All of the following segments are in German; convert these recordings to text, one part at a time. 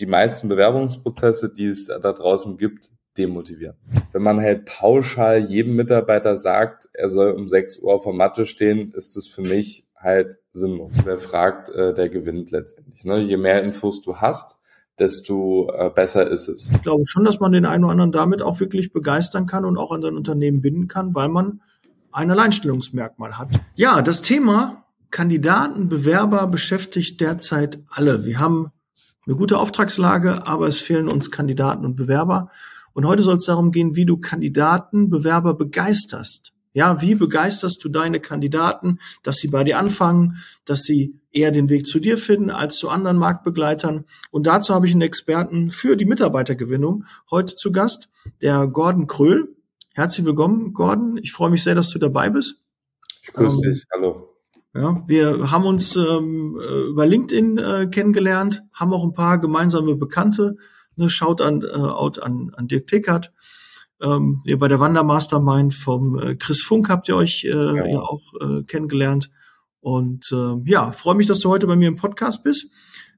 die meisten Bewerbungsprozesse, die es da draußen gibt, demotivieren. Wenn man halt pauschal jedem Mitarbeiter sagt, er soll um 6 Uhr vor Mathe stehen, ist es für mich halt sinnlos. Wer fragt, äh, der gewinnt letztendlich. Ne? Je mehr Infos du hast, desto äh, besser ist es. Ich glaube schon, dass man den einen oder anderen damit auch wirklich begeistern kann und auch an sein Unternehmen binden kann, weil man ein Alleinstellungsmerkmal hat. Ja, das Thema Kandidaten, Bewerber beschäftigt derzeit alle. Wir haben eine gute Auftragslage, aber es fehlen uns Kandidaten und Bewerber. Und heute soll es darum gehen, wie du Kandidaten, Bewerber begeisterst. Ja, wie begeisterst du deine Kandidaten, dass sie bei dir anfangen, dass sie eher den Weg zu dir finden als zu anderen Marktbegleitern? Und dazu habe ich einen Experten für die Mitarbeitergewinnung heute zu Gast, der Gordon Kröhl. Herzlich willkommen, Gordon. Ich freue mich sehr, dass du dabei bist. Ich grüße ähm, dich. Hallo. Ja, wir haben uns ähm, äh, über LinkedIn äh, kennengelernt, haben auch ein paar gemeinsame Bekannte. Ne, schaut an, äh, out an, an Dirk Tickert. Ähm, ihr bei der Wandermastermind vom äh, Chris Funk habt ihr euch äh, ja. ja auch äh, kennengelernt. Und äh, ja, freue mich, dass du heute bei mir im Podcast bist.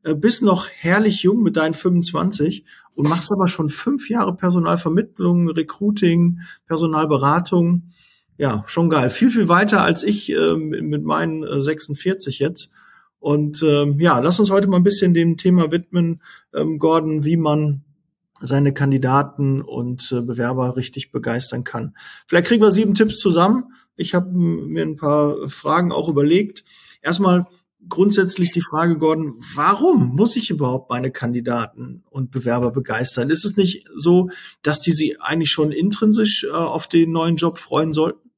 Äh, bist noch herrlich jung mit deinen 25 und machst aber schon fünf Jahre Personalvermittlung, Recruiting, Personalberatung ja, schon geil. Viel, viel weiter als ich äh, mit meinen äh, 46 jetzt. Und ähm, ja, lass uns heute mal ein bisschen dem Thema widmen, ähm, Gordon, wie man seine Kandidaten und äh, Bewerber richtig begeistern kann. Vielleicht kriegen wir sieben Tipps zusammen. Ich habe mir ein paar Fragen auch überlegt. Erstmal grundsätzlich die Frage, Gordon, warum muss ich überhaupt meine Kandidaten und Bewerber begeistern? Ist es nicht so, dass die sie eigentlich schon intrinsisch äh, auf den neuen Job freuen sollten?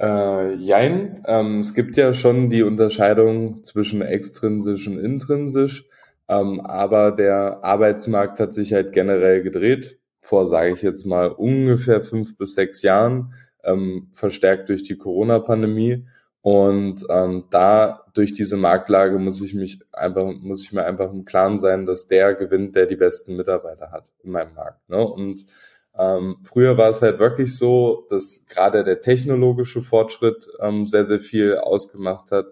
Äh, jein, ähm, es gibt ja schon die Unterscheidung zwischen extrinsisch und intrinsisch, ähm, aber der Arbeitsmarkt hat sich halt generell gedreht, vor, sage ich jetzt mal, ungefähr fünf bis sechs Jahren, ähm, verstärkt durch die Corona-Pandemie. Und ähm, da durch diese Marktlage muss ich mich einfach, muss ich mir einfach im Klaren sein, dass der gewinnt, der die besten Mitarbeiter hat in meinem Markt. Ne? Und ähm, früher war es halt wirklich so, dass gerade der technologische Fortschritt ähm, sehr, sehr viel ausgemacht hat.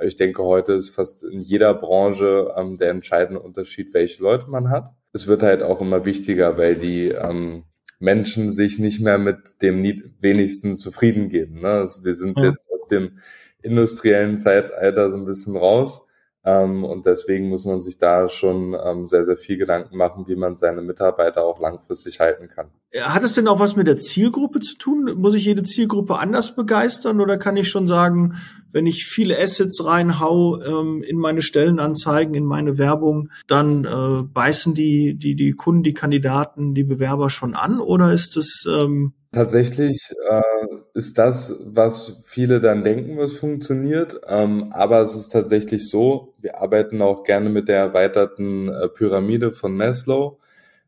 Ich denke, heute ist fast in jeder Branche ähm, der entscheidende Unterschied, welche Leute man hat. Es wird halt auch immer wichtiger, weil die ähm, Menschen sich nicht mehr mit dem wenigsten zufrieden geben. Ne? Also wir sind ja. jetzt aus dem industriellen Zeitalter so ein bisschen raus ähm, und deswegen muss man sich da schon ähm, sehr, sehr viel Gedanken machen, wie man seine Mitarbeiter auch langfristig halten kann. Hat es denn auch was mit der Zielgruppe zu tun? Muss ich jede Zielgruppe anders begeistern oder kann ich schon sagen, wenn ich viele Assets reinhau ähm, in meine Stellenanzeigen, in meine Werbung, dann äh, beißen die, die, die Kunden, die Kandidaten, die Bewerber schon an oder ist es ähm Tatsächlich äh, ist das, was viele dann denken, was funktioniert. Ähm, aber es ist tatsächlich so, wir arbeiten auch gerne mit der erweiterten äh, Pyramide von Maslow,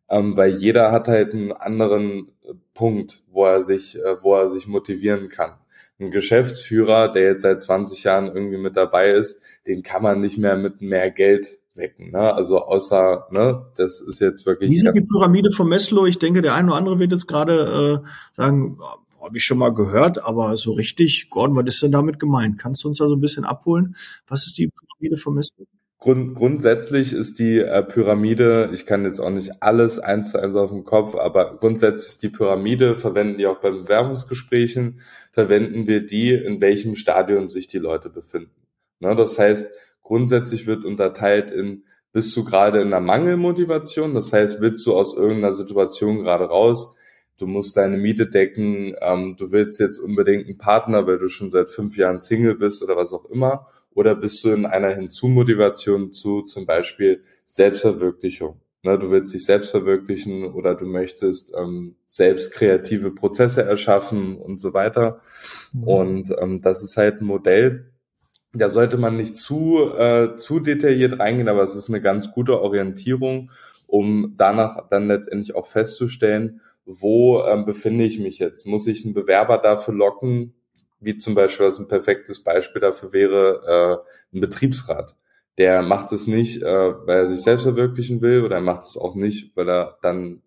ähm, weil jeder hat halt einen anderen äh, Punkt, wo er sich, äh, wo er sich motivieren kann. Ein Geschäftsführer, der jetzt seit 20 Jahren irgendwie mit dabei ist, den kann man nicht mehr mit mehr Geld wecken. Ne? Also außer, ne, das ist jetzt wirklich. Die Pyramide von Maslow? Ich denke, der eine oder andere wird jetzt gerade äh, sagen, habe ich schon mal gehört, aber so richtig, Gordon, was ist denn damit gemeint? Kannst du uns da so ein bisschen abholen? Was ist die Pyramide von Maslow? Grund, grundsätzlich ist die äh, Pyramide, ich kann jetzt auch nicht alles eins zu eins auf dem Kopf, aber grundsätzlich ist die Pyramide, verwenden die auch bei Bewerbungsgesprächen, verwenden wir die, in welchem Stadium sich die Leute befinden. Ne, das heißt, grundsätzlich wird unterteilt in, bist du gerade in einer Mangelmotivation, das heißt, willst du aus irgendeiner Situation gerade raus, du musst deine Miete decken, ähm, du willst jetzt unbedingt einen Partner, weil du schon seit fünf Jahren Single bist oder was auch immer, oder bist du in einer Hinzumotivation zu zum Beispiel Selbstverwirklichung. Ne, du willst dich selbst verwirklichen oder du möchtest ähm, selbst kreative Prozesse erschaffen und so weiter. Mhm. Und ähm, das ist halt ein Modell, da sollte man nicht zu, äh, zu detailliert reingehen, aber es ist eine ganz gute Orientierung, um danach dann letztendlich auch festzustellen, wo ähm, befinde ich mich jetzt? Muss ich einen Bewerber dafür locken, wie zum Beispiel, was ein perfektes Beispiel dafür wäre, äh, ein Betriebsrat. Der macht es nicht, äh, weil er sich selbst verwirklichen will oder er macht es auch nicht, weil er dann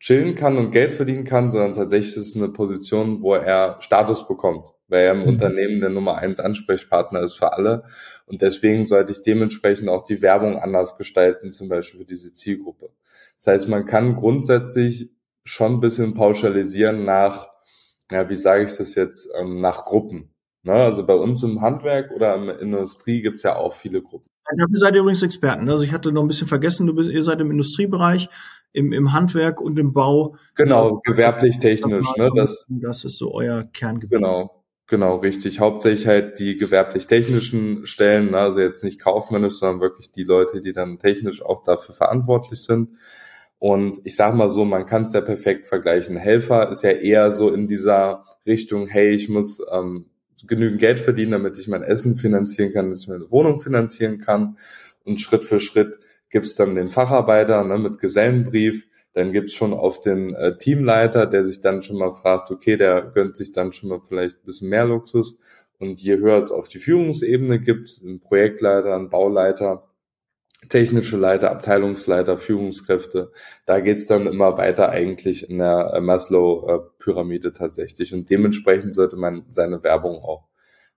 chillen kann und Geld verdienen kann, sondern tatsächlich ist es eine Position, wo er Status bekommt. weil er im mhm. Unternehmen der Nummer eins Ansprechpartner ist für alle. Und deswegen sollte ich dementsprechend auch die Werbung anders gestalten, zum Beispiel für diese Zielgruppe. Das heißt, man kann grundsätzlich schon ein bisschen pauschalisieren nach, ja, wie sage ich das jetzt, ähm, nach Gruppen. Ne? Also bei uns im Handwerk oder in der Industrie gibt es ja auch viele Gruppen. Dafür seid ihr übrigens Experten. Also ich hatte noch ein bisschen vergessen, du bist, ihr seid im Industriebereich, im, im Handwerk und im Bau. Genau, gewerblich technisch. Ne? Das, das ist so euer Kerngebiet. Genau. Genau, richtig. Hauptsächlich halt die gewerblich-technischen Stellen, ne? also jetzt nicht kaufmännisch, sondern wirklich die Leute, die dann technisch auch dafür verantwortlich sind. Und ich sage mal so, man kann es ja perfekt vergleichen. Helfer ist ja eher so in dieser Richtung, hey, ich muss ähm, genügend Geld verdienen, damit ich mein Essen finanzieren kann, dass ich meine Wohnung finanzieren kann. Und Schritt für Schritt gibt's dann den Facharbeiter ne, mit Gesellenbrief. Dann gibt's schon auf den äh, Teamleiter, der sich dann schon mal fragt, okay, der gönnt sich dann schon mal vielleicht ein bisschen mehr Luxus. Und je höher es auf die Führungsebene gibt, einen Projektleiter, einen Bauleiter, technische Leiter, Abteilungsleiter, Führungskräfte, da geht's dann immer weiter eigentlich in der äh, Maslow-Pyramide tatsächlich. Und dementsprechend sollte man seine Werbung auch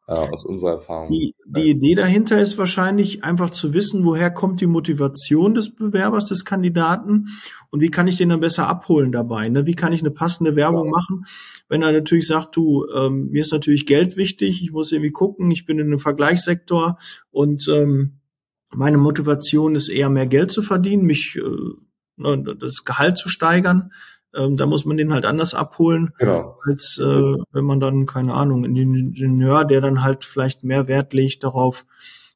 äh, aus unserer Erfahrung. Die, die Idee dahinter ist wahrscheinlich einfach zu wissen, woher kommt die Motivation des Bewerbers, des Kandidaten und wie kann ich den dann besser abholen dabei? Ne? Wie kann ich eine passende Werbung ja. machen, wenn er natürlich sagt, du, ähm, mir ist natürlich Geld wichtig, ich muss irgendwie gucken, ich bin in einem Vergleichssektor und ähm, meine Motivation ist eher mehr Geld zu verdienen, mich äh, ne, das Gehalt zu steigern. Ähm, da muss man den halt anders abholen, genau. als äh, wenn man dann, keine Ahnung, ein Ingenieur, der dann halt vielleicht mehr Wert legt darauf,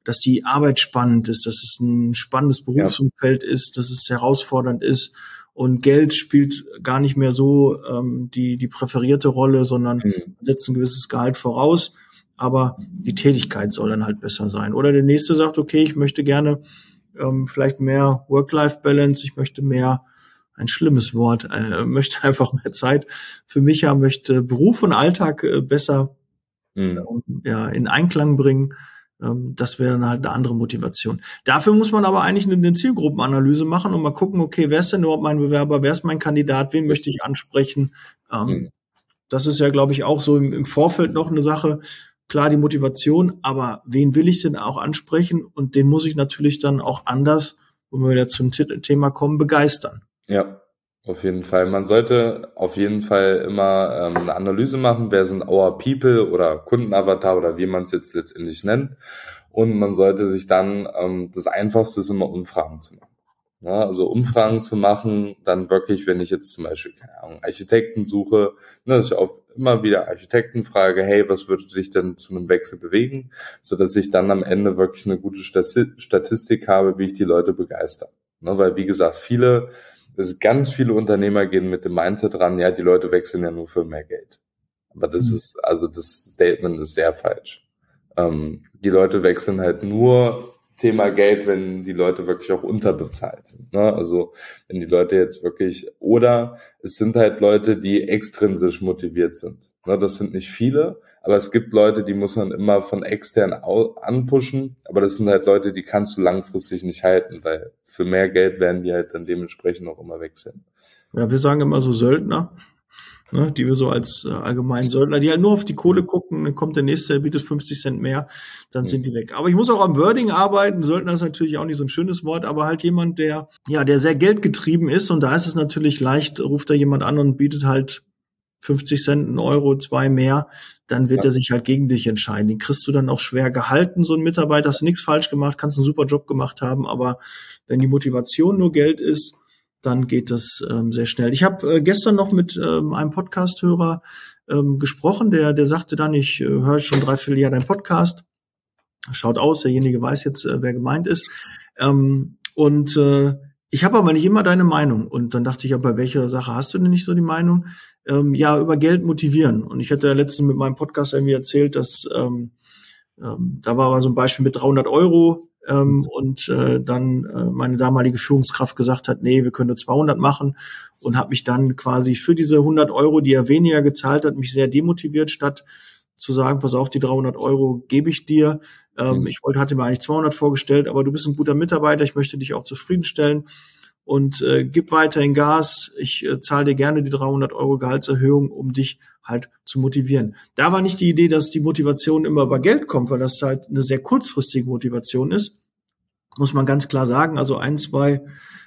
dass die Arbeit spannend ist, dass es ein spannendes Berufsumfeld ja. ist, dass es herausfordernd ist und Geld spielt gar nicht mehr so ähm, die, die präferierte Rolle, sondern mhm. setzt ein gewisses Gehalt voraus aber die Tätigkeit soll dann halt besser sein. Oder der nächste sagt, okay, ich möchte gerne ähm, vielleicht mehr Work-Life-Balance, ich möchte mehr, ein schlimmes Wort, äh, möchte einfach mehr Zeit für mich haben, möchte Beruf und Alltag äh, besser mhm. äh, ja, in Einklang bringen. Ähm, das wäre dann halt eine andere Motivation. Dafür muss man aber eigentlich eine, eine Zielgruppenanalyse machen und mal gucken, okay, wer ist denn überhaupt mein Bewerber, wer ist mein Kandidat, wen möchte ich ansprechen. Ähm, mhm. Das ist ja, glaube ich, auch so im, im Vorfeld noch eine Sache, klar die Motivation, aber wen will ich denn auch ansprechen? Und den muss ich natürlich dann auch anders, wenn wir wieder zum Thema kommen, begeistern. Ja, auf jeden Fall. Man sollte auf jeden Fall immer ähm, eine Analyse machen, wer sind our people oder Kundenavatar oder wie man es jetzt letztendlich nennt. Und man sollte sich dann, ähm, das Einfachste ist immer Umfragen zu machen. Ja, also Umfragen zu machen, dann wirklich, wenn ich jetzt zum Beispiel, keine Ahnung, Architekten suche, ne, dass ich auf immer wieder Architekten frage, hey, was würde dich denn zu einem Wechsel bewegen, so dass ich dann am Ende wirklich eine gute Statistik habe, wie ich die Leute begeister. Ne, weil, wie gesagt, viele, also ganz viele Unternehmer gehen mit dem Mindset ran, ja, die Leute wechseln ja nur für mehr Geld. Aber das mhm. ist, also das Statement ist sehr falsch. Ähm, die Leute wechseln halt nur Thema Geld, wenn die Leute wirklich auch unterbezahlt sind. Ne? Also wenn die Leute jetzt wirklich, oder es sind halt Leute, die extrinsisch motiviert sind. Ne? Das sind nicht viele, aber es gibt Leute, die muss man immer von extern anpushen, aber das sind halt Leute, die kannst du langfristig nicht halten, weil für mehr Geld werden die halt dann dementsprechend auch immer wechseln. Ja, wir sagen immer so Söldner ne, die wir so als äh, allgemeinen Söldner, die halt nur auf die Kohle gucken, dann kommt der nächste, der bietet 50 Cent mehr, dann sind die weg. Aber ich muss auch am Wording arbeiten. Söldner ist natürlich auch nicht so ein schönes Wort, aber halt jemand, der, ja, der sehr geldgetrieben ist und da ist es natürlich leicht, ruft da jemand an und bietet halt 50 Cent, ein Euro, zwei mehr, dann wird ja. er sich halt gegen dich entscheiden. Den kriegst du dann auch schwer gehalten, so ein Mitarbeiter, hast du nichts falsch gemacht, kannst einen super Job gemacht haben, aber wenn die Motivation nur Geld ist, dann geht das ähm, sehr schnell. Ich habe äh, gestern noch mit ähm, einem Podcast-Hörer ähm, gesprochen, der, der sagte dann, ich äh, höre schon drei, vier Jahre deinen Podcast. Schaut aus, derjenige weiß jetzt, äh, wer gemeint ist. Ähm, und äh, ich habe aber nicht immer deine Meinung. Und dann dachte ich, ja, bei welcher Sache hast du denn nicht so die Meinung? Ähm, ja, über Geld motivieren. Und ich hatte ja letztens mit meinem Podcast irgendwie erzählt, dass ähm, ähm, da war so ein Beispiel mit 300 Euro ähm, und äh, dann äh, meine damalige Führungskraft gesagt hat, nee, wir können nur 200 machen und habe mich dann quasi für diese 100 Euro, die er weniger gezahlt hat, mich sehr demotiviert, statt zu sagen, pass auf, die 300 Euro gebe ich dir. Ähm, mhm. Ich wollte, hatte mir eigentlich 200 vorgestellt, aber du bist ein guter Mitarbeiter, ich möchte dich auch zufriedenstellen und äh, gib weiterhin Gas. Ich äh, zahle dir gerne die 300 Euro Gehaltserhöhung, um dich halt zu motivieren. Da war nicht die Idee, dass die Motivation immer über Geld kommt, weil das halt eine sehr kurzfristige Motivation ist. Muss man ganz klar sagen. Also ein, zwei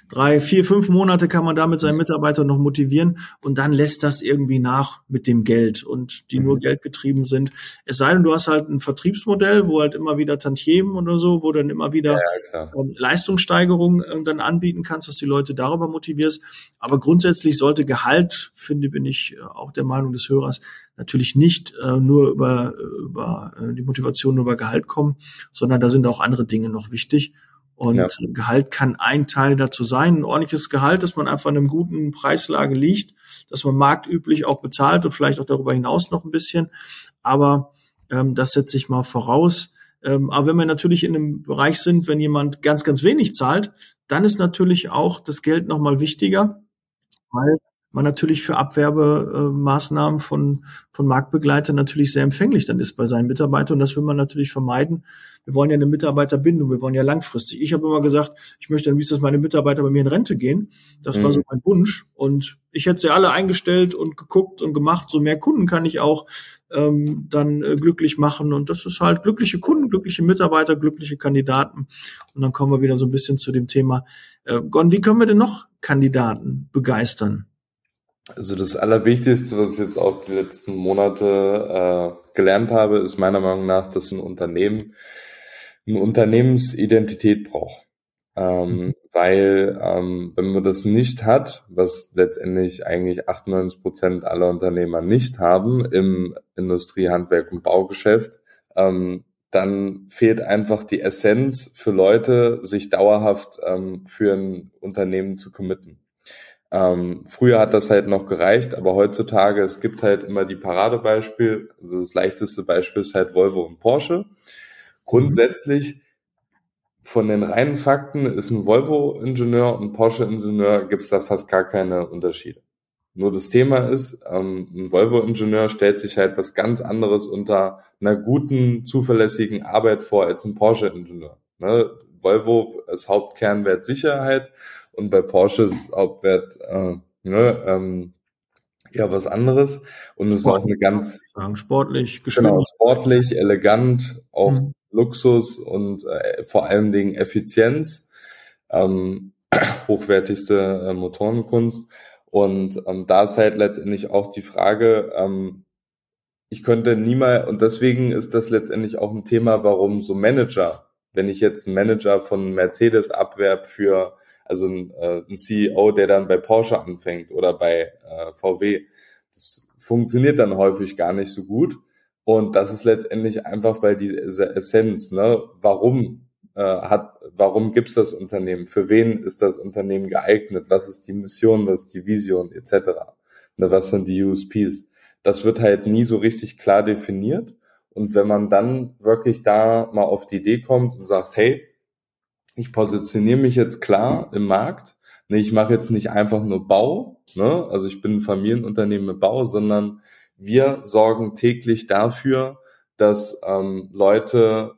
drei, vier, fünf Monate kann man damit seinen Mitarbeiter noch motivieren und dann lässt das irgendwie nach mit dem Geld und die mhm. nur geldgetrieben sind. Es sei denn, du hast halt ein Vertriebsmodell, wo halt immer wieder Tantiemen oder so, wo dann immer wieder ja, ähm, Leistungssteigerung äh, dann anbieten kannst, dass die Leute darüber motivierst. Aber grundsätzlich sollte Gehalt, finde bin ich äh, auch der Meinung des Hörers, natürlich nicht äh, nur über, über äh, die Motivation über Gehalt kommen, sondern da sind auch andere Dinge noch wichtig. Und ja. Gehalt kann ein Teil dazu sein, ein ordentliches Gehalt, dass man einfach in einem guten Preislage liegt, dass man marktüblich auch bezahlt und vielleicht auch darüber hinaus noch ein bisschen. Aber ähm, das setze ich mal voraus. Ähm, aber wenn wir natürlich in einem Bereich sind, wenn jemand ganz, ganz wenig zahlt, dann ist natürlich auch das Geld nochmal wichtiger, weil man natürlich für Abwerbemaßnahmen von, von Marktbegleitern natürlich sehr empfänglich dann ist bei seinen Mitarbeitern. Und das will man natürlich vermeiden. Wir wollen ja eine Mitarbeiterbindung, wir wollen ja langfristig. Ich habe immer gesagt, ich möchte am liebsten, dass meine Mitarbeiter bei mir in Rente gehen. Das mhm. war so mein Wunsch. Und ich hätte sie alle eingestellt und geguckt und gemacht. So mehr Kunden kann ich auch ähm, dann äh, glücklich machen. Und das ist halt glückliche Kunden, glückliche Mitarbeiter, glückliche Kandidaten. Und dann kommen wir wieder so ein bisschen zu dem Thema, äh, Gon, wie können wir denn noch Kandidaten begeistern? Also das Allerwichtigste, was ich jetzt auch die letzten Monate äh, gelernt habe, ist meiner Meinung nach, dass ein Unternehmen eine Unternehmensidentität braucht. Ähm, mhm. Weil ähm, wenn man das nicht hat, was letztendlich eigentlich 98 Prozent aller Unternehmer nicht haben im Industrie, Handwerk und Baugeschäft, ähm, dann fehlt einfach die Essenz für Leute, sich dauerhaft ähm, für ein Unternehmen zu committen. Ähm, früher hat das halt noch gereicht, aber heutzutage, es gibt halt immer die Paradebeispiel. Also das leichteste Beispiel ist halt Volvo und Porsche. Grundsätzlich von den reinen Fakten ist ein Volvo-Ingenieur und Porsche-Ingenieur gibt es da fast gar keine Unterschiede. Nur das Thema ist, ähm, ein Volvo-Ingenieur stellt sich halt was ganz anderes unter einer guten, zuverlässigen Arbeit vor als ein Porsche-Ingenieur. Ne? Volvo ist Hauptkernwert Sicherheit und bei Porsche ist Hauptwert äh, ne, ähm, ja was anderes und es ist auch eine ganz sportlich, genau, sportlich, elegant, auch mhm. Luxus und äh, vor allen Dingen Effizienz, ähm, hochwertigste äh, Motorenkunst. Und ähm, da ist halt letztendlich auch die Frage, ähm, ich könnte niemals, und deswegen ist das letztendlich auch ein Thema, warum so Manager, wenn ich jetzt einen Manager von Mercedes abwerb für, also ein, äh, ein CEO, der dann bei Porsche anfängt oder bei äh, VW, das funktioniert dann häufig gar nicht so gut. Und das ist letztendlich einfach, weil diese Essenz, ne, warum äh, hat, warum gibt's das Unternehmen? Für wen ist das Unternehmen geeignet? Was ist die Mission? Was ist die Vision etc. Ne, was sind die USPs? Das wird halt nie so richtig klar definiert. Und wenn man dann wirklich da mal auf die Idee kommt und sagt, hey, ich positioniere mich jetzt klar im Markt, ne, ich mache jetzt nicht einfach nur Bau, ne, also ich bin ein Familienunternehmen mit Bau, sondern wir sorgen täglich dafür, dass ähm, Leute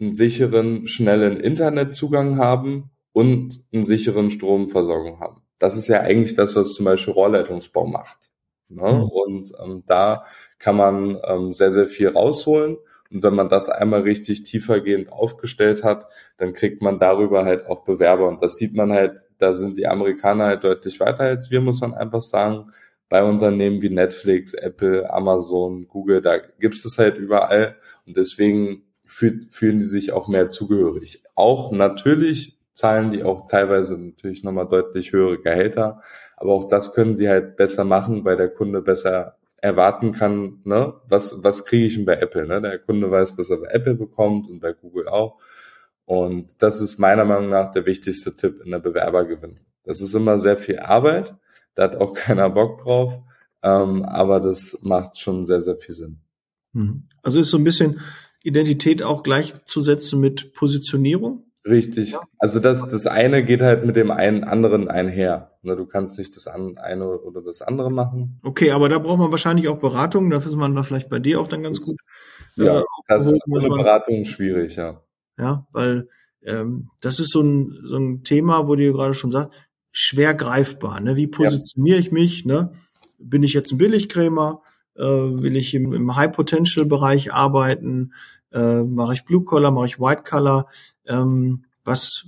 einen sicheren, schnellen Internetzugang haben und einen sicheren Stromversorgung haben. Das ist ja eigentlich das, was zum Beispiel Rohrleitungsbau macht. Ne? Mhm. Und ähm, da kann man ähm, sehr, sehr viel rausholen. Und wenn man das einmal richtig tiefergehend aufgestellt hat, dann kriegt man darüber halt auch Bewerber. Und das sieht man halt, da sind die Amerikaner halt deutlich weiter als wir, muss man einfach sagen bei Unternehmen wie Netflix, Apple, Amazon, Google, da gibt es halt überall und deswegen fühlen die sich auch mehr zugehörig. Auch natürlich zahlen die auch teilweise natürlich nochmal deutlich höhere Gehälter, aber auch das können sie halt besser machen, weil der Kunde besser erwarten kann, ne, was, was kriege ich denn bei Apple, ne? Der Kunde weiß, was er bei Apple bekommt und bei Google auch. Und das ist meiner Meinung nach der wichtigste Tipp in der Bewerbergewinnung. Das ist immer sehr viel Arbeit, da hat auch keiner Bock drauf. Ähm, aber das macht schon sehr, sehr viel Sinn. Mhm. Also ist so ein bisschen Identität auch gleichzusetzen mit Positionierung? Richtig. Also das, das eine geht halt mit dem einen anderen einher. Ne, du kannst nicht das eine oder das andere machen. Okay, aber da braucht man wahrscheinlich auch Beratung. Dafür ist man da vielleicht bei dir auch dann ganz das, gut. Ja, äh, das ist ohne Beratung schwierig, ja. Ja, weil ähm, das ist so ein, so ein Thema, wo du gerade schon sagst, schwer greifbar. Ne? Wie positioniere ja. ich mich? Ne? Bin ich jetzt ein Billigcremer? Äh, will ich im, im High-Potential-Bereich arbeiten? Äh, mache ich Blue-Collar, mache ich White-Collar? Ähm, was,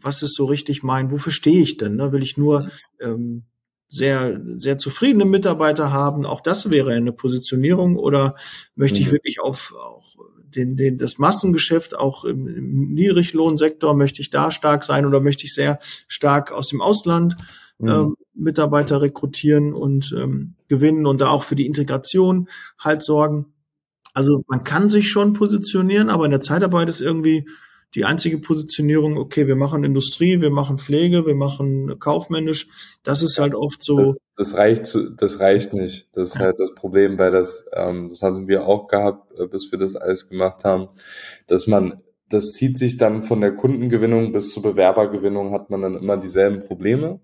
was ist so richtig mein, wofür stehe ich denn? Ne? Will ich nur ähm, sehr, sehr zufriedene Mitarbeiter haben? Auch das wäre eine Positionierung oder möchte ich mhm. wirklich auf, auch den, den, das Massengeschäft auch im, im Niedriglohnsektor, möchte ich da stark sein oder möchte ich sehr stark aus dem Ausland mhm. ähm, Mitarbeiter rekrutieren und ähm, gewinnen und da auch für die Integration halt sorgen. Also man kann sich schon positionieren, aber in der Zeitarbeit ist irgendwie die einzige Positionierung, okay, wir machen Industrie, wir machen Pflege, wir machen kaufmännisch. Das ist halt oft so. Das, das reicht, zu, das reicht nicht. Das ist ja. halt das Problem, weil das, ähm, das hatten wir auch gehabt, äh, bis wir das alles gemacht haben, dass man, das zieht sich dann von der Kundengewinnung bis zur Bewerbergewinnung hat man dann immer dieselben Probleme,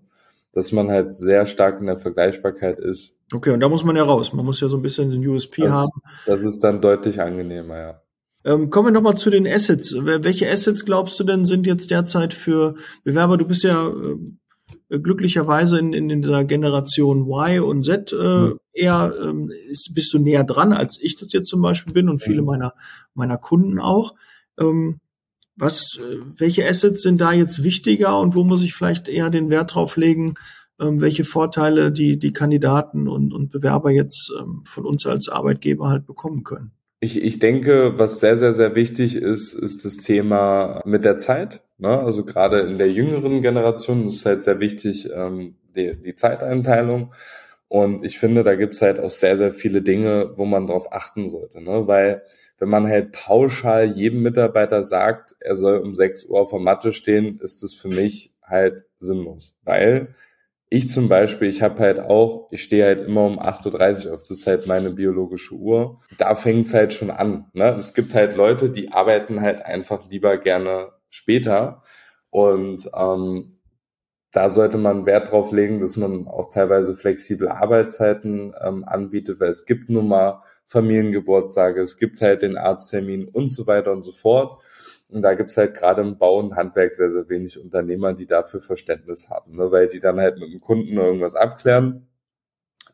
dass man halt sehr stark in der Vergleichbarkeit ist. Okay, und da muss man ja raus. Man muss ja so ein bisschen den USP das, haben. Das ist dann deutlich angenehmer, ja. Ähm, kommen wir nochmal zu den Assets. Welche Assets glaubst du denn sind jetzt derzeit für Bewerber? Du bist ja äh, glücklicherweise in, in dieser Generation Y und Z äh, mhm. eher ähm, ist, bist du näher dran, als ich das jetzt zum Beispiel bin und viele mhm. meiner meiner Kunden auch. Ähm, was, äh, welche Assets sind da jetzt wichtiger und wo muss ich vielleicht eher den Wert drauf legen, ähm, welche Vorteile die die Kandidaten und, und Bewerber jetzt ähm, von uns als Arbeitgeber halt bekommen können? Ich, ich denke, was sehr, sehr, sehr wichtig ist, ist das Thema mit der Zeit. Ne? Also gerade in der jüngeren Generation ist halt sehr wichtig ähm, die, die Zeiteinteilung. Und ich finde, da gibt's halt auch sehr, sehr viele Dinge, wo man drauf achten sollte. Ne? Weil wenn man halt pauschal jedem Mitarbeiter sagt, er soll um 6 Uhr auf der Matte stehen, ist das für mich halt sinnlos. Weil ich zum Beispiel, ich habe halt auch, ich stehe halt immer um 8.30 Uhr auf, das ist halt meine biologische Uhr. Da fängt's halt schon an. Ne? Es gibt halt Leute, die arbeiten halt einfach lieber gerne später. Und ähm, da sollte man Wert drauf legen, dass man auch teilweise flexible Arbeitszeiten ähm, anbietet, weil es gibt nun mal Familiengeburtstage, es gibt halt den Arzttermin und so weiter und so fort. Und da gibt's halt gerade im Bau und Handwerk sehr, sehr wenig Unternehmer, die dafür Verständnis haben, ne? weil die dann halt mit dem Kunden irgendwas abklären.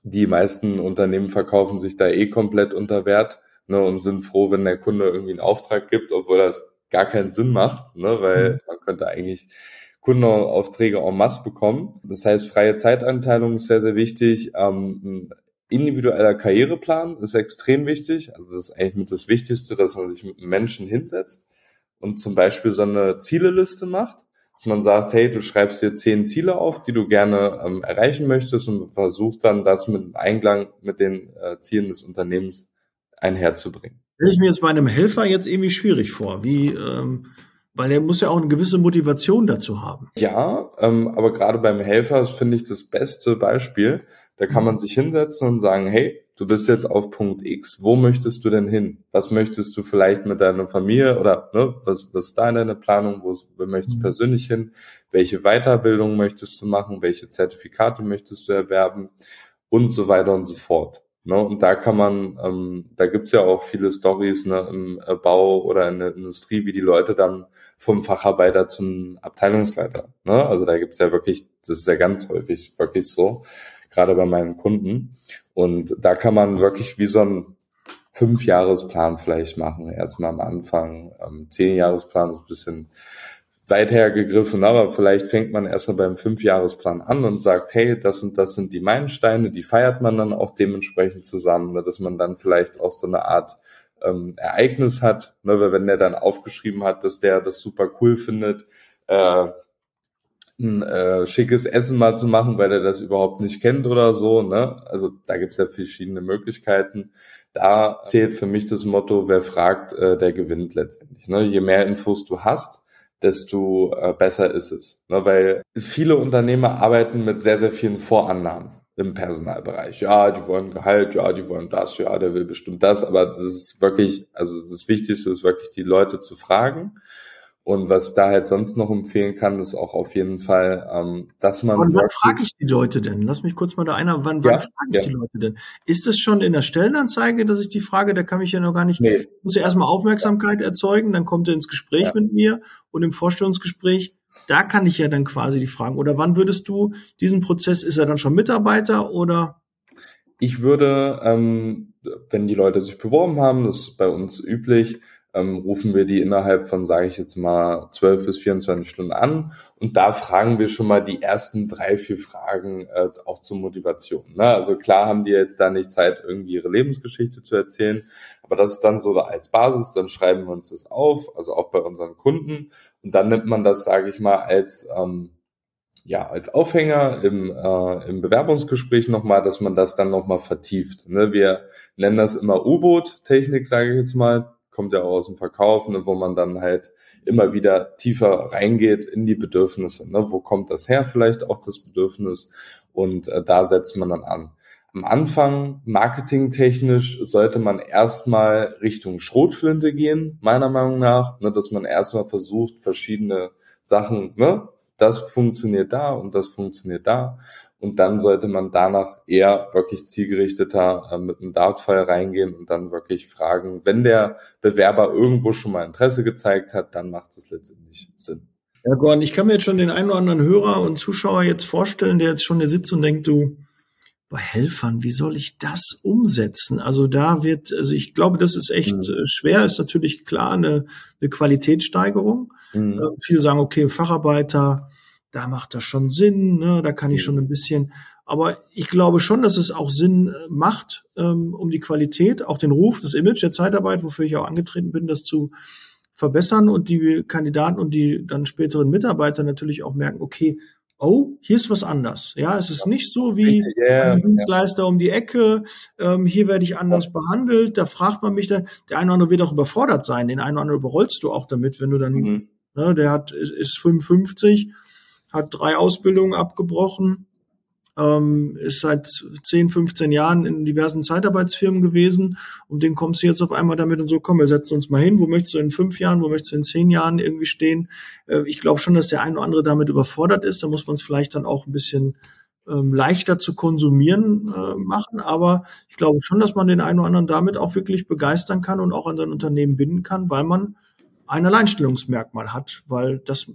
Die meisten Unternehmen verkaufen sich da eh komplett unter Wert ne? und sind froh, wenn der Kunde irgendwie einen Auftrag gibt, obwohl das gar keinen Sinn macht, ne? weil mhm. man könnte eigentlich Kundenaufträge en masse bekommen. Das heißt, freie Zeitanteilung ist sehr, sehr wichtig. Ähm, individueller Karriereplan ist extrem wichtig. Also das ist eigentlich mit das Wichtigste, dass man sich mit Menschen hinsetzt und zum Beispiel so eine Zieleliste macht, dass man sagt, hey, du schreibst dir zehn Ziele auf, die du gerne ähm, erreichen möchtest und versuchst dann das mit Einklang mit den äh, Zielen des Unternehmens einherzubringen. Stelle ich mir jetzt bei einem Helfer jetzt irgendwie schwierig vor, wie ähm, weil er muss ja auch eine gewisse Motivation dazu haben. Ja, ähm, aber gerade beim Helfer finde ich das beste Beispiel. Da kann man sich hinsetzen und sagen, hey, du bist jetzt auf Punkt X, wo möchtest du denn hin? Was möchtest du vielleicht mit deiner Familie oder ne, was, was ist da deine Planung? Wo, wo möchtest du mhm. persönlich hin? Welche Weiterbildung möchtest du machen? Welche Zertifikate möchtest du erwerben? Und so weiter und so fort. Ne? Und da kann man, ähm, da gibt's ja auch viele Stories ne, im Bau oder in der Industrie, wie die Leute dann vom Facharbeiter zum Abteilungsleiter. Ne? Also da gibt's ja wirklich, das ist ja ganz häufig wirklich so, gerade bei meinen Kunden. Und da kann man wirklich wie so ein Fünfjahresplan vielleicht machen, erstmal am Anfang. Ähm, Zehnjahresplan ist ein bisschen weit hergegriffen, aber vielleicht fängt man erstmal beim Fünfjahresplan an und sagt, hey, das und das sind die Meilensteine, die feiert man dann auch dementsprechend zusammen, ne, dass man dann vielleicht auch so eine Art ähm, Ereignis hat, ne, weil wenn der dann aufgeschrieben hat, dass der das super cool findet, äh, ein äh, schickes Essen mal zu machen, weil er das überhaupt nicht kennt oder so. Ne? Also da gibt's ja verschiedene Möglichkeiten. Da zählt für mich das Motto, wer fragt, äh, der gewinnt letztendlich. Ne? Je mehr Infos du hast, desto äh, besser ist es. Ne? Weil viele Unternehmer arbeiten mit sehr, sehr vielen Vorannahmen im Personalbereich. Ja, die wollen Gehalt, ja, die wollen das, ja, der will bestimmt das. Aber das ist wirklich, also das Wichtigste ist wirklich, die Leute zu fragen und was da halt sonst noch empfehlen kann, ist auch auf jeden Fall, ähm, dass man. Und wann frage ich die Leute denn? Lass mich kurz mal da einer, wann, wann ja, frage ich ja. die Leute denn? Ist es schon in der Stellenanzeige, dass ich die frage, da kann ich ja noch gar nicht, nee. muss ja erstmal Aufmerksamkeit erzeugen, dann kommt er ins Gespräch ja. mit mir und im Vorstellungsgespräch, da kann ich ja dann quasi die fragen. Oder wann würdest du diesen Prozess, ist er dann schon Mitarbeiter oder? ich würde, ähm, wenn die Leute sich beworben haben, das ist bei uns üblich, ähm, rufen wir die innerhalb von, sage ich jetzt mal, 12 bis 24 Stunden an. Und da fragen wir schon mal die ersten drei, vier Fragen äh, auch zur Motivation. Ne? Also klar haben die jetzt da nicht Zeit, irgendwie ihre Lebensgeschichte zu erzählen, aber das ist dann so als Basis, dann schreiben wir uns das auf, also auch bei unseren Kunden. Und dann nimmt man das, sage ich mal, als ähm, ja, als Aufhänger im, äh, im Bewerbungsgespräch nochmal, dass man das dann nochmal vertieft. Ne? Wir nennen das immer U-Boot-Technik, sage ich jetzt mal, kommt ja auch aus dem Verkauf, ne, wo man dann halt immer wieder tiefer reingeht in die Bedürfnisse. Ne? Wo kommt das her vielleicht auch das Bedürfnis? Und äh, da setzt man dann an. Am Anfang, marketingtechnisch, sollte man erstmal Richtung Schrotflinte gehen, meiner Meinung nach, ne, dass man erstmal versucht, verschiedene Sachen ne, das funktioniert da und das funktioniert da. Und dann sollte man danach eher wirklich zielgerichteter äh, mit einem Dartfall reingehen und dann wirklich fragen, wenn der Bewerber irgendwo schon mal Interesse gezeigt hat, dann macht es letztendlich Sinn. Ja, Gordon, ich kann mir jetzt schon den einen oder anderen Hörer und Zuschauer jetzt vorstellen, der jetzt schon hier sitzt und denkt, du, bei Helfern, wie soll ich das umsetzen? Also da wird, also ich glaube, das ist echt mhm. schwer, ist natürlich klar eine, eine Qualitätssteigerung. Mhm. Äh, viele sagen, okay, Facharbeiter, da macht das schon Sinn, ne? da kann ich schon ein bisschen. Aber ich glaube schon, dass es auch Sinn äh, macht, ähm, um die Qualität, auch den Ruf, das Image der Zeitarbeit, wofür ich auch angetreten bin, das zu verbessern und die Kandidaten und die dann späteren Mitarbeiter natürlich auch merken, okay, oh, hier ist was anders. Ja, es ist nicht so wie yeah, ein Dienstleister yeah. um die Ecke, ähm, hier werde ich anders behandelt, da fragt man mich, da, der eine oder andere wird auch überfordert sein, den einen oder anderen überrollst du auch damit, wenn du dann, mhm. ne, der hat, ist, ist 55, hat drei Ausbildungen abgebrochen, ähm, ist seit 10, 15 Jahren in diversen Zeitarbeitsfirmen gewesen und dem kommst du jetzt auf einmal damit und so, komm, wir setzen uns mal hin, wo möchtest du in fünf Jahren, wo möchtest du in zehn Jahren irgendwie stehen? Äh, ich glaube schon, dass der ein oder andere damit überfordert ist, da muss man es vielleicht dann auch ein bisschen ähm, leichter zu konsumieren äh, machen, aber ich glaube schon, dass man den einen oder anderen damit auch wirklich begeistern kann und auch an sein Unternehmen binden kann, weil man ein Alleinstellungsmerkmal hat, weil das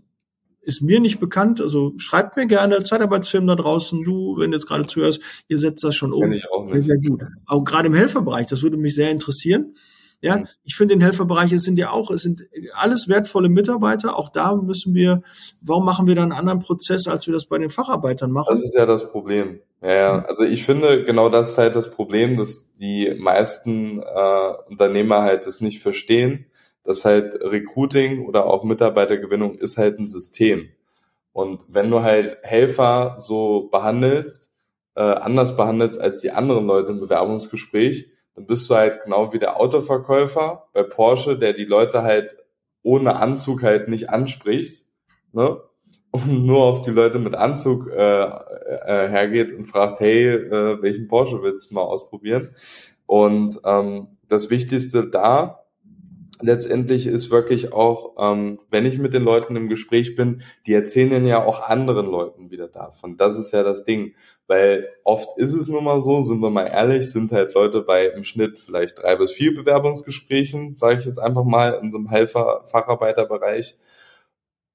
ist mir nicht bekannt. Also schreibt mir gerne Zeitarbeitsfirmen da draußen. Du, wenn du jetzt gerade zuhörst, ihr setzt das schon um. Sehr, sehr gut. Auch gerade im Helferbereich, das würde mich sehr interessieren. Ja, mhm. ich finde, den Helferbereich, es sind ja auch, es sind alles wertvolle Mitarbeiter. Auch da müssen wir, warum machen wir da einen anderen Prozess, als wir das bei den Facharbeitern machen? Das ist ja das Problem. Ja, ja. also ich finde, genau das ist halt das Problem, dass die meisten äh, Unternehmer halt es nicht verstehen dass halt Recruiting oder auch Mitarbeitergewinnung ist halt ein System. Und wenn du halt Helfer so behandelst, äh, anders behandelst als die anderen Leute im Bewerbungsgespräch, dann bist du halt genau wie der Autoverkäufer bei Porsche, der die Leute halt ohne Anzug halt nicht anspricht, ne? Und nur auf die Leute mit Anzug äh, äh, hergeht und fragt, hey, äh, welchen Porsche willst du mal ausprobieren? Und ähm, das Wichtigste da letztendlich ist wirklich auch, ähm, wenn ich mit den Leuten im Gespräch bin, die erzählen ja auch anderen Leuten wieder davon. Das ist ja das Ding. Weil oft ist es nun mal so, sind wir mal ehrlich, sind halt Leute bei im Schnitt vielleicht drei bis vier Bewerbungsgesprächen, sage ich jetzt einfach mal, in so einem Helfer-Facharbeiterbereich.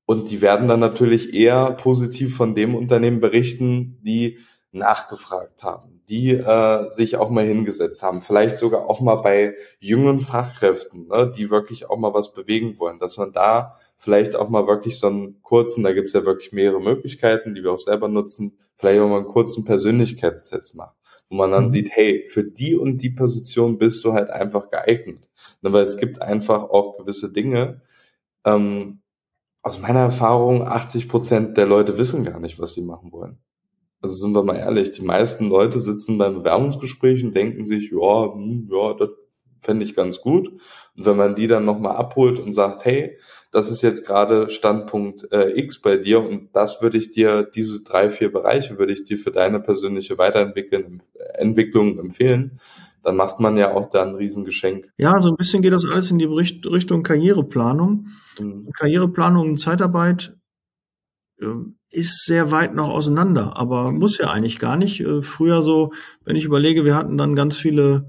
Und die werden dann natürlich eher positiv von dem Unternehmen berichten, die nachgefragt haben, die äh, sich auch mal hingesetzt haben, vielleicht sogar auch mal bei jungen Fachkräften, ne, die wirklich auch mal was bewegen wollen, dass man da vielleicht auch mal wirklich so einen kurzen, da gibt's ja wirklich mehrere Möglichkeiten, die wir auch selber nutzen, vielleicht auch mal einen kurzen Persönlichkeitstest macht, wo man dann mhm. sieht, hey, für die und die Position bist du halt einfach geeignet. Ne, weil es gibt einfach auch gewisse Dinge, ähm, aus meiner Erfahrung, 80 Prozent der Leute wissen gar nicht, was sie machen wollen also sind wir mal ehrlich, die meisten Leute sitzen beim Bewerbungsgespräch und denken sich, ja, hm, ja, das fände ich ganz gut. Und wenn man die dann nochmal abholt und sagt, hey, das ist jetzt gerade Standpunkt äh, X bei dir und das würde ich dir, diese drei, vier Bereiche würde ich dir für deine persönliche Weiterentwicklung Entwicklung empfehlen, dann macht man ja auch da ein Riesengeschenk. Ja, so ein bisschen geht das alles in die Richtung Karriereplanung. Mhm. Karriereplanung und Zeitarbeit ähm, ist sehr weit noch auseinander, aber muss ja eigentlich gar nicht. Äh, früher so, wenn ich überlege, wir hatten dann ganz viele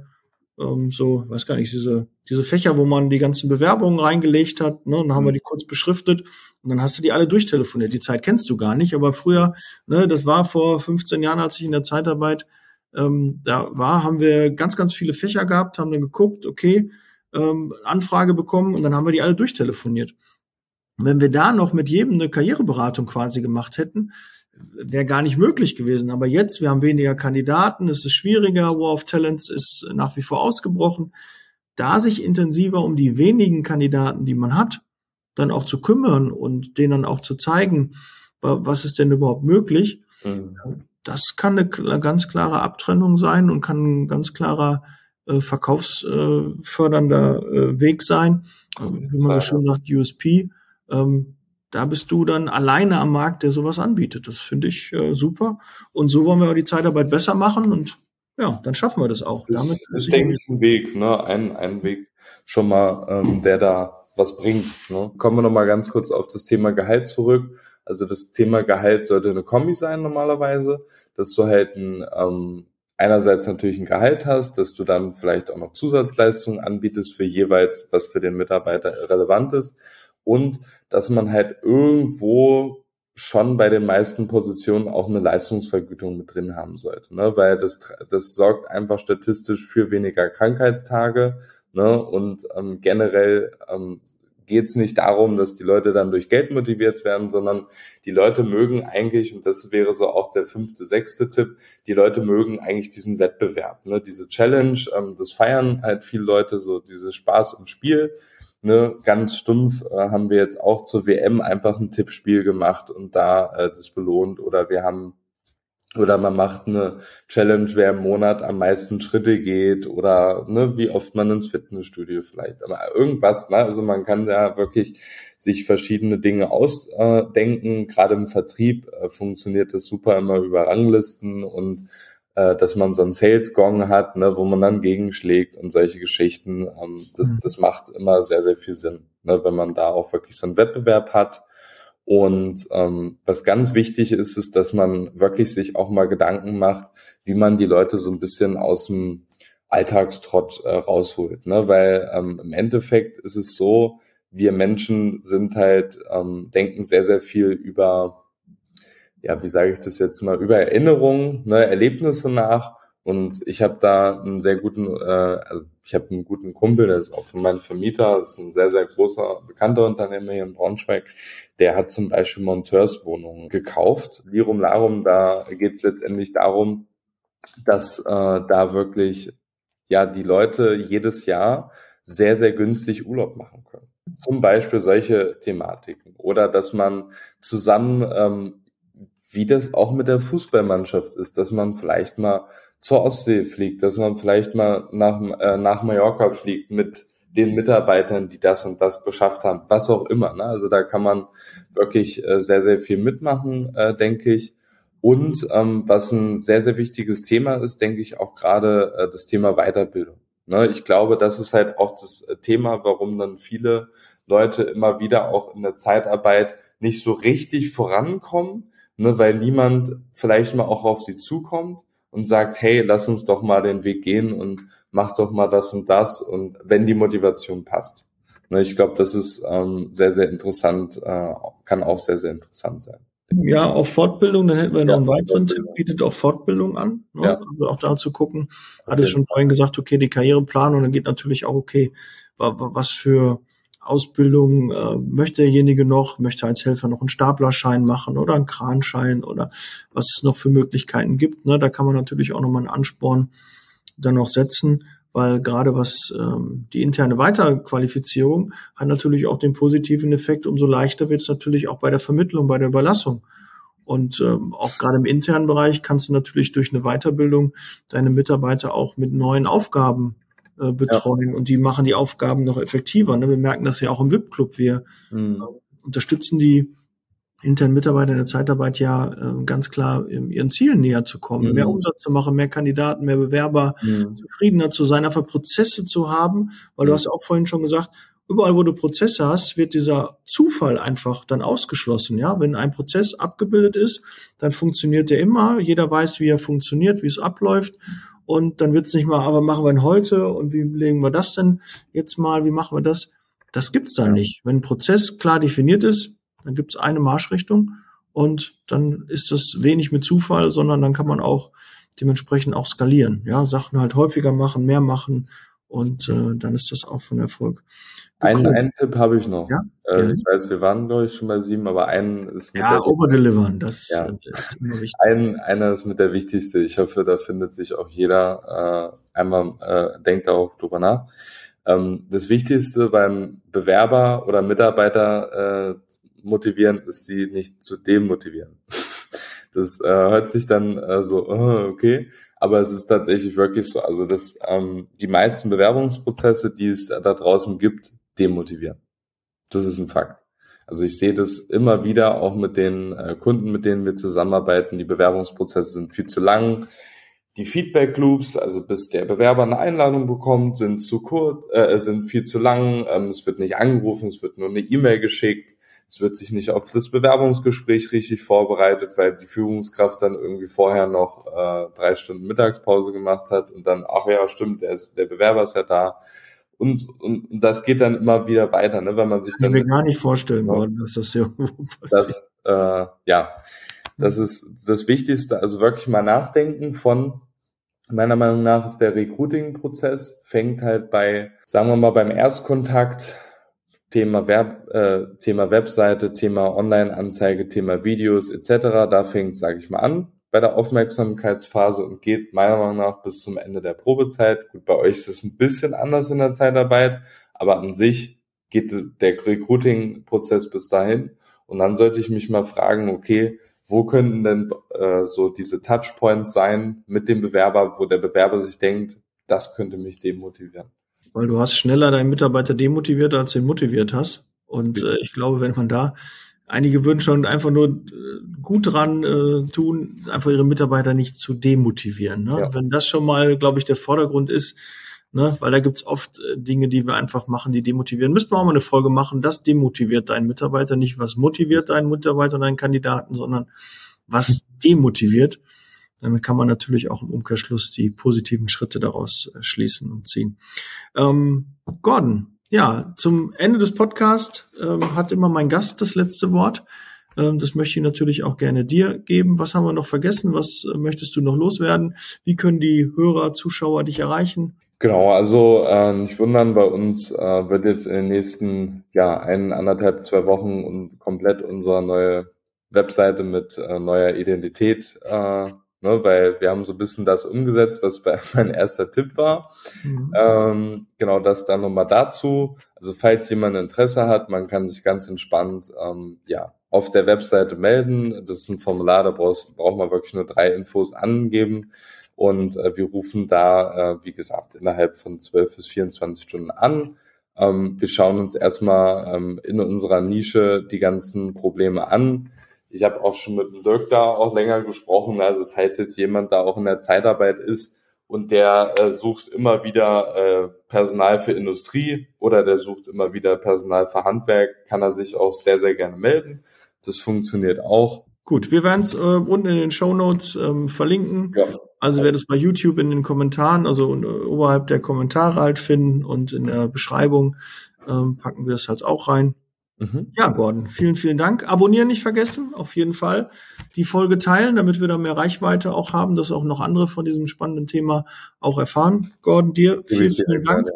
ähm, so, weiß gar nicht, diese, diese Fächer, wo man die ganzen Bewerbungen reingelegt hat, ne, und dann haben wir mhm. die kurz beschriftet und dann hast du die alle durchtelefoniert. Die Zeit kennst du gar nicht, aber früher, ne, das war vor 15 Jahren, als ich in der Zeitarbeit ähm, da war, haben wir ganz, ganz viele Fächer gehabt, haben dann geguckt, okay, ähm, Anfrage bekommen und dann haben wir die alle durchtelefoniert. Wenn wir da noch mit jedem eine Karriereberatung quasi gemacht hätten, wäre gar nicht möglich gewesen. Aber jetzt, wir haben weniger Kandidaten, es ist schwieriger, War of Talents ist nach wie vor ausgebrochen. Da sich intensiver um die wenigen Kandidaten, die man hat, dann auch zu kümmern und denen dann auch zu zeigen, was ist denn überhaupt möglich, mhm. das kann eine ganz klare Abtrennung sein und kann ein ganz klarer äh, verkaufsfördernder äh, Weg sein, wie man so schön sagt, USP. Ähm, da bist du dann alleine am Markt, der sowas anbietet. Das finde ich äh, super. Und so wollen wir auch die Zeitarbeit besser machen und ja, dann schaffen wir das auch. Das Damit ist, denke ich, ein Weg, ne? Ein, ein Weg schon mal, ähm, der da was bringt. Ne? Kommen wir nochmal ganz kurz auf das Thema Gehalt zurück. Also das Thema Gehalt sollte eine Kombi sein normalerweise, dass du halt ein, ähm, einerseits natürlich ein Gehalt hast, dass du dann vielleicht auch noch Zusatzleistungen anbietest für jeweils, was für den Mitarbeiter relevant ist und dass man halt irgendwo schon bei den meisten Positionen auch eine Leistungsvergütung mit drin haben sollte, ne? weil das, das sorgt einfach statistisch für weniger Krankheitstage ne? und ähm, generell ähm, geht es nicht darum, dass die Leute dann durch Geld motiviert werden, sondern die Leute mögen eigentlich, und das wäre so auch der fünfte, sechste Tipp, die Leute mögen eigentlich diesen Wettbewerb, ne? diese Challenge, ähm, das feiern halt viele Leute, so dieses Spaß und Spiel. Ne, ganz stumpf äh, haben wir jetzt auch zur WM einfach ein Tippspiel gemacht und da äh, das belohnt. Oder wir haben oder man macht eine Challenge, wer im Monat am meisten Schritte geht oder ne, wie oft man ins Fitnessstudio vielleicht. Aber irgendwas, ne? also man kann ja wirklich sich verschiedene Dinge ausdenken. Gerade im Vertrieb äh, funktioniert das super immer über Ranglisten und äh, dass man so einen Sales Gong hat, ne, wo man dann gegenschlägt und solche Geschichten. Ähm, das, mhm. das macht immer sehr, sehr viel Sinn, ne, wenn man da auch wirklich so einen Wettbewerb hat und ähm, was ganz wichtig ist, ist, dass man wirklich sich auch mal Gedanken macht, wie man die Leute so ein bisschen aus dem Alltagstrott äh, rausholt. Ne? Weil ähm, im Endeffekt ist es so, wir Menschen sind halt, ähm, denken sehr, sehr viel über, ja, wie sage ich das jetzt mal, über Erinnerungen, ne, Erlebnisse nach und ich habe da einen sehr guten, äh, also ich habe einen guten Kumpel, der ist auch von meinem Vermieter, das ist ein sehr, sehr großer, bekannter Unternehmer hier in Braunschweig. Der hat zum Beispiel Monteurswohnungen gekauft. Lirum Larum, da geht es letztendlich darum, dass äh, da wirklich ja die Leute jedes Jahr sehr, sehr günstig Urlaub machen können. Zum Beispiel solche Thematiken. Oder dass man zusammen, ähm, wie das auch mit der Fußballmannschaft ist, dass man vielleicht mal zur Ostsee fliegt, dass man vielleicht mal nach, äh, nach Mallorca fliegt mit den Mitarbeitern, die das und das geschafft haben, was auch immer. Ne? Also da kann man wirklich äh, sehr, sehr viel mitmachen, äh, denke ich. Und ähm, was ein sehr, sehr wichtiges Thema ist, denke ich auch gerade äh, das Thema Weiterbildung. Ne? Ich glaube, das ist halt auch das äh, Thema, warum dann viele Leute immer wieder auch in der Zeitarbeit nicht so richtig vorankommen, ne? weil niemand vielleicht mal auch auf sie zukommt und sagt, hey, lass uns doch mal den Weg gehen und mach doch mal das und das und wenn die Motivation passt. Ne, ich glaube, das ist ähm, sehr, sehr interessant, äh, kann auch sehr, sehr interessant sein. Ja, auf Fortbildung, dann hätten wir noch ja, einen weiteren Tipp, bietet auch Fortbildung an. Ne? Ja. Also auch da zu gucken, hatte okay. schon vorhin gesagt, okay, die Karriereplanung, dann geht natürlich auch, okay, was für Ausbildung äh, möchte derjenige noch, möchte als Helfer noch einen Staplerschein machen oder einen Kranschein oder was es noch für Möglichkeiten gibt. Ne? Da kann man natürlich auch nochmal einen Ansporn dann noch setzen, weil gerade was ähm, die interne Weiterqualifizierung hat natürlich auch den positiven Effekt, umso leichter wird es natürlich auch bei der Vermittlung, bei der Überlassung. Und ähm, auch gerade im internen Bereich kannst du natürlich durch eine Weiterbildung deine Mitarbeiter auch mit neuen Aufgaben äh, betreuen ja. und die machen die Aufgaben noch effektiver. Ne? Wir merken das ja auch im VIP-Club. Wir mhm. äh, unterstützen die internen Mitarbeiter in der Zeitarbeit ja äh, ganz klar ihren Zielen näher zu kommen, mhm. mehr Umsatz zu machen, mehr Kandidaten, mehr Bewerber, mhm. zufriedener zu sein, einfach Prozesse zu haben, weil du mhm. hast auch vorhin schon gesagt, überall wo du Prozesse hast, wird dieser Zufall einfach dann ausgeschlossen. Ja, wenn ein Prozess abgebildet ist, dann funktioniert der immer. Jeder weiß, wie er funktioniert, wie es abläuft. Und dann wird es nicht mal, aber machen wir ihn heute und wie legen wir das denn jetzt mal, wie machen wir das? Das gibt's da ja. nicht. Wenn ein Prozess klar definiert ist, dann gibt's eine Marschrichtung und dann ist das wenig mit Zufall, sondern dann kann man auch dementsprechend auch skalieren. Ja, Sachen halt häufiger machen, mehr machen und äh, dann ist das auch von Erfolg. Einen, einen Tipp habe ich noch. Ja? Äh, ich weiß, wir waren, glaube ich, schon bei sieben, aber einen ist mit ja, der overdelivern, das ja. ist immer wichtig. Ein, einer ist mit der wichtigste. Ich hoffe, da findet sich auch jeder äh, einmal, äh, denkt auch drüber nach. Ähm, das Wichtigste beim Bewerber oder Mitarbeiter äh, motivieren ist, sie nicht zu demotivieren. Das äh, hört sich dann äh, so, oh, okay, aber es ist tatsächlich wirklich so. Also dass ähm, die meisten Bewerbungsprozesse, die es da draußen gibt, demotivieren. Das ist ein Fakt. Also ich sehe das immer wieder auch mit den äh, Kunden, mit denen wir zusammenarbeiten. Die Bewerbungsprozesse sind viel zu lang. Die Feedback Loops, also bis der Bewerber eine Einladung bekommt, sind zu kurz, äh, sind viel zu lang. Ähm, es wird nicht angerufen, es wird nur eine E-Mail geschickt. Es wird sich nicht auf das Bewerbungsgespräch richtig vorbereitet, weil die Führungskraft dann irgendwie vorher noch äh, drei Stunden Mittagspause gemacht hat und dann, ach ja, stimmt, der, ist, der Bewerber ist ja da. Und, und, das geht dann immer wieder weiter, ne, wenn man sich dann. Ich mir gar nicht vorstellen ja, wollen, dass das so passiert. Das, äh, ja, das ist das Wichtigste. Also wirklich mal nachdenken von, meiner Meinung nach ist der Recruiting-Prozess, fängt halt bei, sagen wir mal, beim Erstkontakt Thema, Web, äh, Thema Webseite, Thema Online-Anzeige, Thema Videos etc. Da fängt, sage ich mal, an bei der Aufmerksamkeitsphase und geht meiner Meinung nach bis zum Ende der Probezeit. Gut, bei euch ist es ein bisschen anders in der Zeitarbeit, aber an sich geht der Recruiting-Prozess bis dahin. Und dann sollte ich mich mal fragen, okay, wo könnten denn äh, so diese Touchpoints sein mit dem Bewerber, wo der Bewerber sich denkt, das könnte mich demotivieren weil du hast schneller deinen Mitarbeiter demotiviert, als du ihn motiviert hast. Und äh, ich glaube, wenn man da, einige würden schon einfach nur äh, gut dran äh, tun, einfach ihre Mitarbeiter nicht zu demotivieren. Ne? Ja. Wenn das schon mal, glaube ich, der Vordergrund ist, ne? weil da gibt's oft äh, Dinge, die wir einfach machen, die demotivieren. Müssten wir auch mal eine Folge machen, das demotiviert deinen Mitarbeiter, nicht was motiviert deinen Mitarbeiter und deinen Kandidaten, sondern was demotiviert. Damit kann man natürlich auch im Umkehrschluss die positiven Schritte daraus äh, schließen und ziehen. Ähm, Gordon, ja, zum Ende des Podcasts ähm, hat immer mein Gast das letzte Wort. Ähm, das möchte ich natürlich auch gerne dir geben. Was haben wir noch vergessen? Was äh, möchtest du noch loswerden? Wie können die Hörer, Zuschauer dich erreichen? Genau, also äh, nicht wundern, bei uns äh, wird jetzt in den nächsten ja ein, anderthalb, zwei Wochen und komplett unsere neue Webseite mit äh, neuer Identität äh, Ne, weil wir haben so ein bisschen das umgesetzt, was bei mein erster Tipp war. Mhm. Ähm, genau das dann nochmal dazu. Also falls jemand Interesse hat, man kann sich ganz entspannt ähm, ja auf der Webseite melden. Das ist ein Formular, da brauchst, braucht man wirklich nur drei Infos angeben. Und äh, wir rufen da, äh, wie gesagt, innerhalb von 12 bis 24 Stunden an. Ähm, wir schauen uns erstmal ähm, in unserer Nische die ganzen Probleme an ich habe auch schon mit dem Dirk da auch länger gesprochen. Also falls jetzt jemand da auch in der Zeitarbeit ist und der äh, sucht immer wieder äh, Personal für Industrie oder der sucht immer wieder Personal für Handwerk, kann er sich auch sehr, sehr gerne melden. Das funktioniert auch. Gut, wir werden es äh, unten in den Show Notes ähm, verlinken. Ja. Also wer das bei YouTube in den Kommentaren, also äh, oberhalb der Kommentare halt finden und in der Beschreibung ähm, packen wir es halt auch rein. Mhm. Ja, Gordon, vielen, vielen Dank. Abonnieren nicht vergessen, auf jeden Fall. Die Folge teilen, damit wir da mehr Reichweite auch haben, dass auch noch andere von diesem spannenden Thema auch erfahren. Gordon, dir vielen, vielen Dank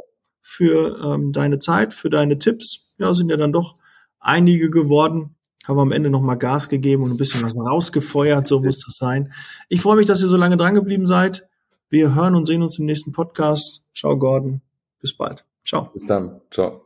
für ähm, deine Zeit, für deine Tipps. Ja, sind ja dann doch einige geworden. Haben am Ende nochmal Gas gegeben und ein bisschen was rausgefeuert, so muss das sein. Ich freue mich, dass ihr so lange dran geblieben seid. Wir hören und sehen uns im nächsten Podcast. Ciao, Gordon. Bis bald. Ciao. Bis dann. Ciao.